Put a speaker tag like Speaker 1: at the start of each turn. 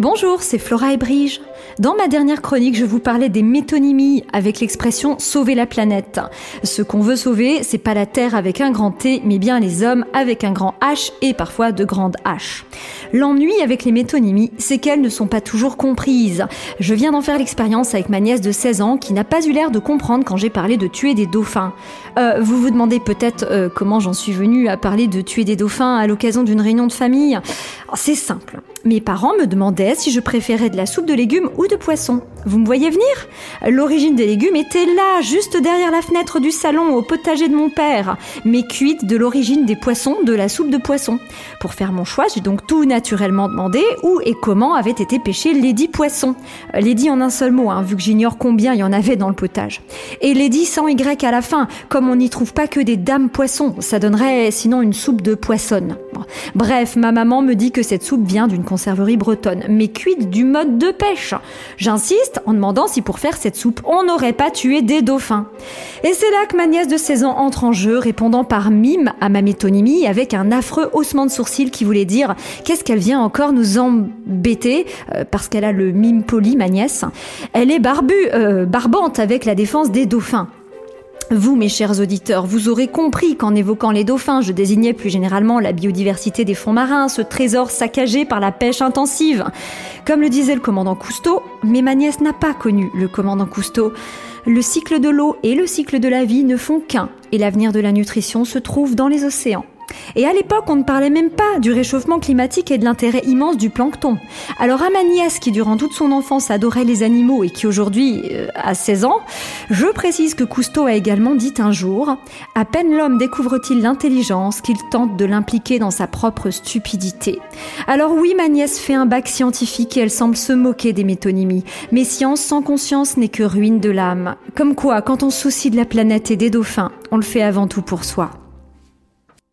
Speaker 1: Bonjour, c'est Flora et Brige. Dans ma dernière chronique, je vous parlais des métonymies avec l'expression sauver la planète. Ce qu'on veut sauver, c'est pas la Terre avec un grand T, mais bien les hommes avec un grand H et parfois de grandes H. L'ennui avec les métonymies, c'est qu'elles ne sont pas toujours comprises. Je viens d'en faire l'expérience avec ma nièce de 16 ans qui n'a pas eu l'air de comprendre quand j'ai parlé de tuer des dauphins. Euh, vous vous demandez peut-être euh, comment j'en suis venue à parler de tuer des dauphins à l'occasion d'une réunion de famille? C'est simple. Mes parents me demandaient si je préférais de la soupe de légumes ou de poisson. Vous me voyez venir? L'origine des légumes était là, juste derrière la fenêtre du salon, au potager de mon père, mais cuite de l'origine des poissons de la soupe de poisson. Pour faire mon choix, j'ai donc tout naturellement demandé où et comment avaient été pêchés les dix poissons. Les dix en un seul mot, hein, vu que j'ignore combien il y en avait dans le potage. Et les dix sans Y à la fin, comme on n'y trouve pas que des dames poissons, ça donnerait sinon une soupe de poissonne. Bref, ma maman me dit cette soupe vient d'une conserverie bretonne, mais cuite du mode de pêche. J'insiste en demandant si pour faire cette soupe, on n'aurait pas tué des dauphins. Et c'est là que ma nièce de 16 ans entre en jeu, répondant par mime à ma métonymie avec un affreux haussement de sourcil qui voulait dire qu'est-ce qu'elle vient encore nous embêter, euh, parce qu'elle a le mime poli, ma nièce. Elle est barbue, euh, barbante avec la défense des dauphins. Vous, mes chers auditeurs, vous aurez compris qu'en évoquant les dauphins, je désignais plus généralement la biodiversité des fonds marins, ce trésor saccagé par la pêche intensive. Comme le disait le commandant Cousteau, mais ma nièce n'a pas connu le commandant Cousteau. Le cycle de l'eau et le cycle de la vie ne font qu'un, et l'avenir de la nutrition se trouve dans les océans. Et à l'époque, on ne parlait même pas du réchauffement climatique et de l'intérêt immense du plancton. Alors à ma nièce, qui durant toute son enfance adorait les animaux et qui aujourd'hui euh, a 16 ans, je précise que Cousteau a également dit un jour À peine l'homme découvre-t-il l'intelligence qu'il tente de l'impliquer dans sa propre stupidité. Alors oui, ma nièce fait un bac scientifique et elle semble se moquer des métonymies. Mais science sans conscience n'est que ruine de l'âme. Comme quoi, quand on soucie de la planète et des dauphins, on le fait avant tout pour soi.